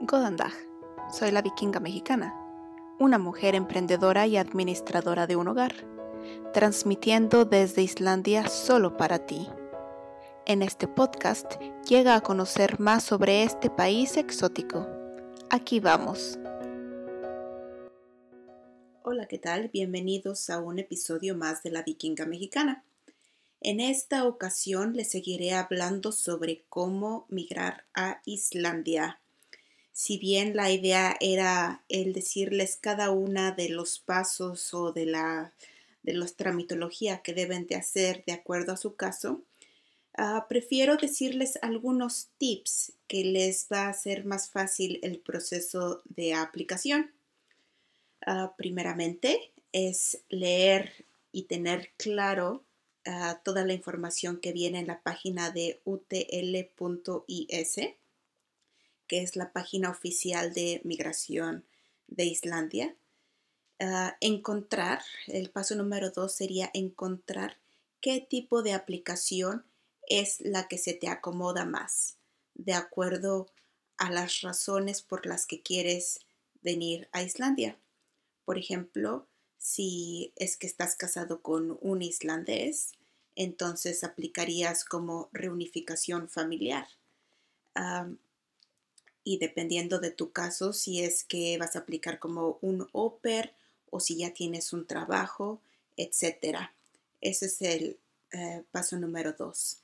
Godandag. Soy la vikinga mexicana, una mujer emprendedora y administradora de un hogar, transmitiendo desde Islandia solo para ti. En este podcast llega a conocer más sobre este país exótico. Aquí vamos. Hola, ¿qué tal? Bienvenidos a un episodio más de la vikinga mexicana. En esta ocasión les seguiré hablando sobre cómo migrar a Islandia. Si bien la idea era el decirles cada una de los pasos o de la de los tramitología que deben de hacer de acuerdo a su caso, ah, prefiero decirles algunos tips que les va a hacer más fácil el proceso de aplicación. Ah, primeramente es leer y tener claro toda la información que viene en la página de utl.is, que es la página oficial de migración de Islandia. encontrar, el paso número dos sería encontrar qué tipo de aplicación es la que se te acomoda más, de acuerdo a las razones por las que quieres venir a Islandia. Por ejemplo, si es que estás casado con un islandés, entonces aplicarías como reunificación familiar. Y dependiendo de tu caso, si es que vas a aplicar como un OPER o si ya tienes un trabajo, etc. Ese es el eh, paso número dos.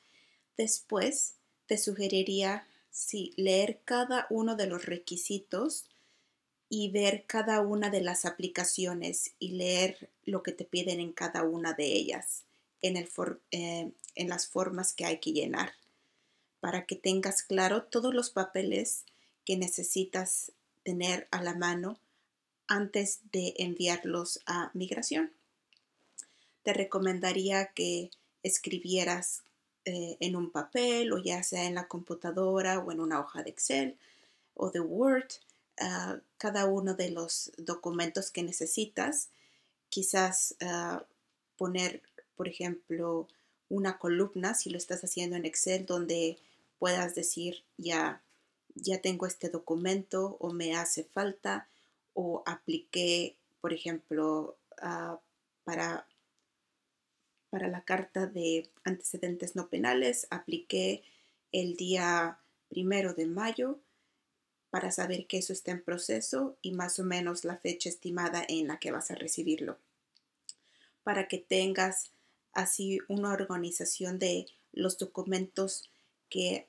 Después, te sugeriría sí, leer cada uno de los requisitos y ver cada una de las aplicaciones y leer lo que te piden en cada una de ellas, en, el eh, en las formas que hay que llenar, para que tengas claro todos los papeles que necesitas tener a la mano antes de enviarlos a migración. Te recomendaría que escribieras eh, en un papel o ya sea en la computadora o en una hoja de Excel o de Word cada uno de los documentos que necesitas. Quizás ah, poner, por ejemplo, una columna, si lo estás haciendo en Excel, donde puedas decir ya, ya tengo este documento o me hace falta o apliqué, por ejemplo, ah, para, para la carta de antecedentes no penales, apliqué el día primero de mayo para saber que eso está en proceso y más o menos la fecha estimada en la que vas a recibirlo. Para que tengas así una organización de los documentos que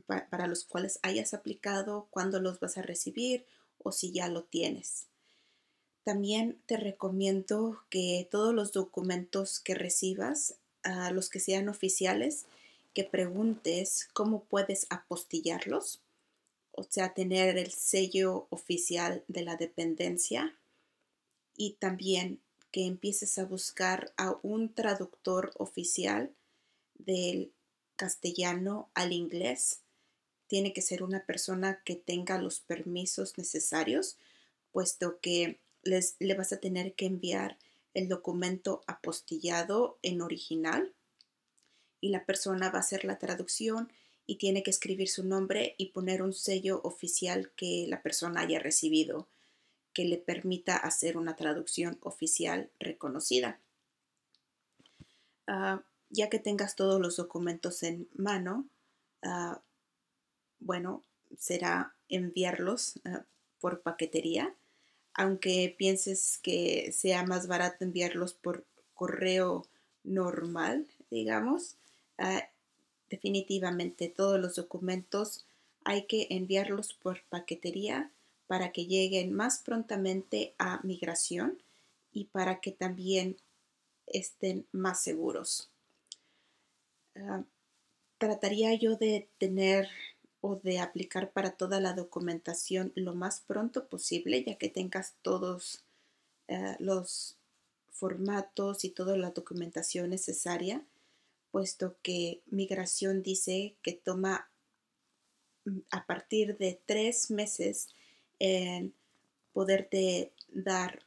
para los cuales hayas aplicado, cuándo los vas a recibir o si ya lo tienes. También te recomiendo que todos los documentos que recibas, a los que sean oficiales, que preguntes cómo puedes apostillarlos o sea, tener el sello oficial de la dependencia y también que empieces a buscar a un traductor oficial del castellano al inglés. Tiene que ser una persona que tenga los permisos necesarios, puesto que les, le vas a tener que enviar el documento apostillado en original y la persona va a hacer la traducción y tiene que escribir su nombre y poner un sello oficial que la persona haya recibido que le permita hacer una traducción oficial reconocida. Ah, ya que tengas todos los documentos en mano, ah, bueno, será enviarlos ah, por paquetería, aunque pienses que sea más barato enviarlos por correo normal, digamos, Definitivamente todos los documentos hay que enviarlos por paquetería para que lleguen más prontamente a migración y para que también estén más seguros. Ah, trataría yo de tener o de aplicar para toda la documentación lo más pronto posible, ya que tengas todos ah, los formatos y toda la documentación necesaria puesto que migración dice que toma mm, a partir de tres meses en poderte dar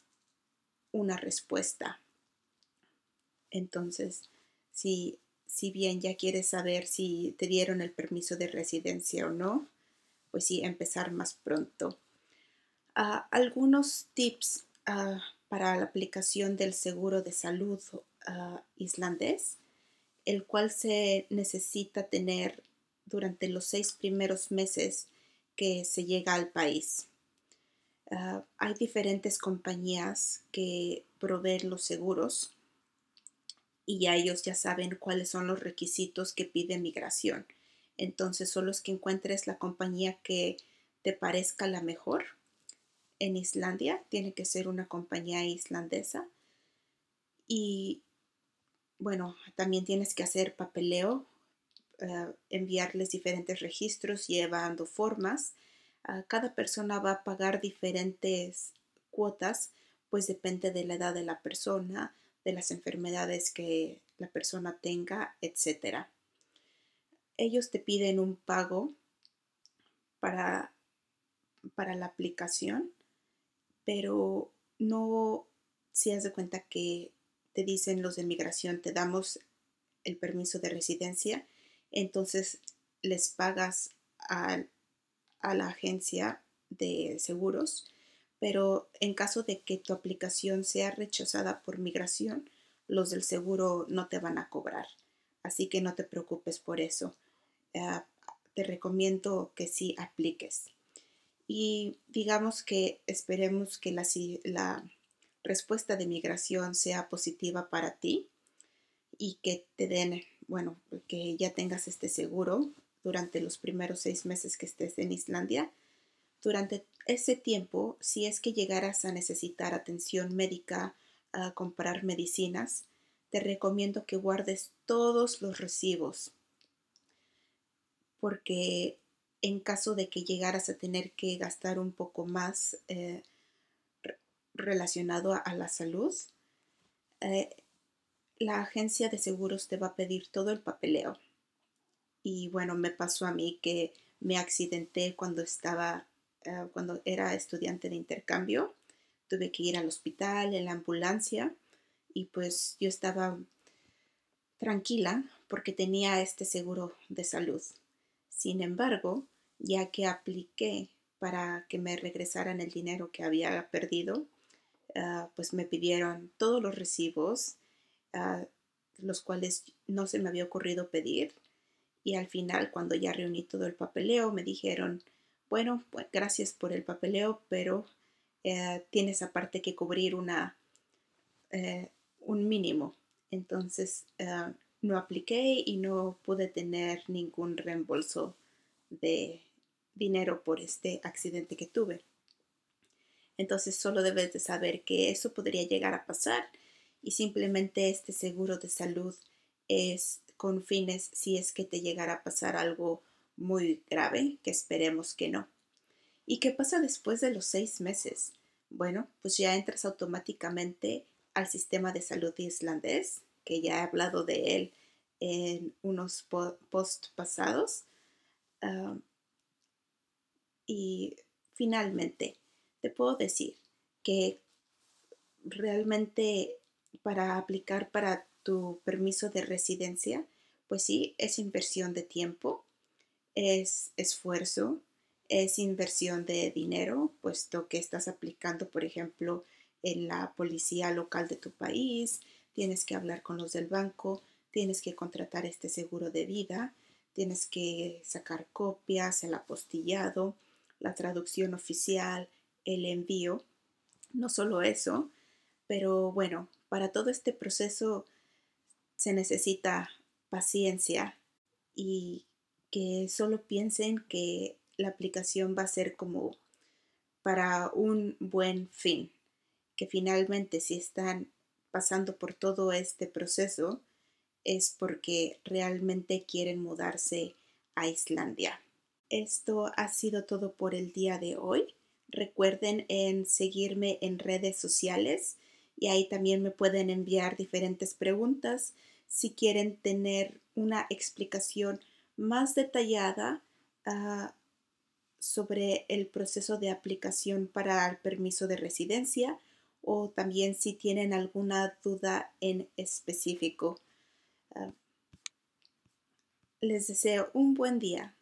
una respuesta. Entonces, si, si bien ya quieres saber si te dieron el permiso de residencia o no, pues sí, empezar más pronto. Ah, algunos tips ah, para la aplicación del seguro de salud ah, islandés, el cual se necesita tener durante los seis primeros meses que se llega al país. hay diferentes compañías que proveen los seguros y ya ellos ya saben cuáles son los requisitos que pide migración. Entonces, solo es que encuentres la compañía que te parezca la mejor. En Islandia tiene que ser una compañía islandesa. Y bueno, también tienes que hacer papeleo, eh, enviarles diferentes registros llevando formas. Ah, cada persona va a pagar diferentes cuotas, pues depende de la edad de la persona, de las enfermedades que la persona tenga, etcétera. Ellos te piden un pago para, para la aplicación, pero no si has de cuenta que te dicen los de migración, te damos el permiso de residencia, entonces les pagas a la agencia de seguros pero en caso de que tu aplicación sea rechazada por migración, los del seguro no te van a cobrar. Así que no te preocupes por eso. Ah, te recomiendo que sí apliques. Y digamos que esperemos que la, la respuesta de migración sea positiva para ti y que te den, bueno, que ya tengas este seguro durante los primeros seis meses que estés en Islandia durante ese tiempo, si es que llegaras a necesitar atención médica, a comprar medicinas, te recomiendo que guardes todos los recibos, porque en caso de que llegaras a tener que gastar un poco más eh, relacionado a, la salud, eh, la agencia de seguros te va a pedir todo el papeleo. Y bueno, me pasó a mí que me accidenté cuando estaba Ah, cuando era estudiante de intercambio. Tuve que ir al hospital, en la ambulancia, y pues yo estaba tranquila porque tenía este seguro de salud. Sin embargo, ya que apliqué para que me regresaran el dinero que había perdido, ah, pues me pidieron todos los recibos, ah, los cuales no se me había ocurrido pedir. Y al final, cuando ya reuní todo el papeleo, me dijeron, bueno, pues gracias por el papeleo, pero eh, tienes aparte que cubrir una, eh, un mínimo. Entonces eh, no apliqué y no pude tener ningún reembolso de dinero por este accidente que tuve. Entonces solo debes de saber que eso podría llegar a pasar y simplemente este seguro de salud es con fines si es que te llegara a pasar algo muy grave, que esperemos que no. ¿Y qué pasa después de los seis meses? Bueno, pues ya entras automáticamente al sistema de salud islandés, que ya he hablado de él en unos post pasados. Ah, y finalmente, te puedo decir que realmente para aplicar para tu permiso de residencia, pues sí, es inversión de tiempo, es esfuerzo, es inversión de dinero, puesto que estás aplicando, por ejemplo, en la policía local de tu país, tienes que hablar con los del banco, tienes que contratar este seguro de vida, tienes que sacar copias, el apostillado, la traducción oficial, el envío. No solo eso, pero bueno, para todo este proceso se necesita paciencia y que solo piensen que la aplicación va a ser como para un buen fin, que finalmente si están pasando por todo este proceso es porque realmente quieren mudarse a Islandia. Esto ha sido todo por el día de hoy. Recuerden en seguirme en redes sociales y ahí también me pueden enviar diferentes preguntas si quieren tener una explicación más detallada ah, sobre el proceso de aplicación para el permiso de residencia o también si tienen alguna duda en específico. Ah, les deseo un buen día.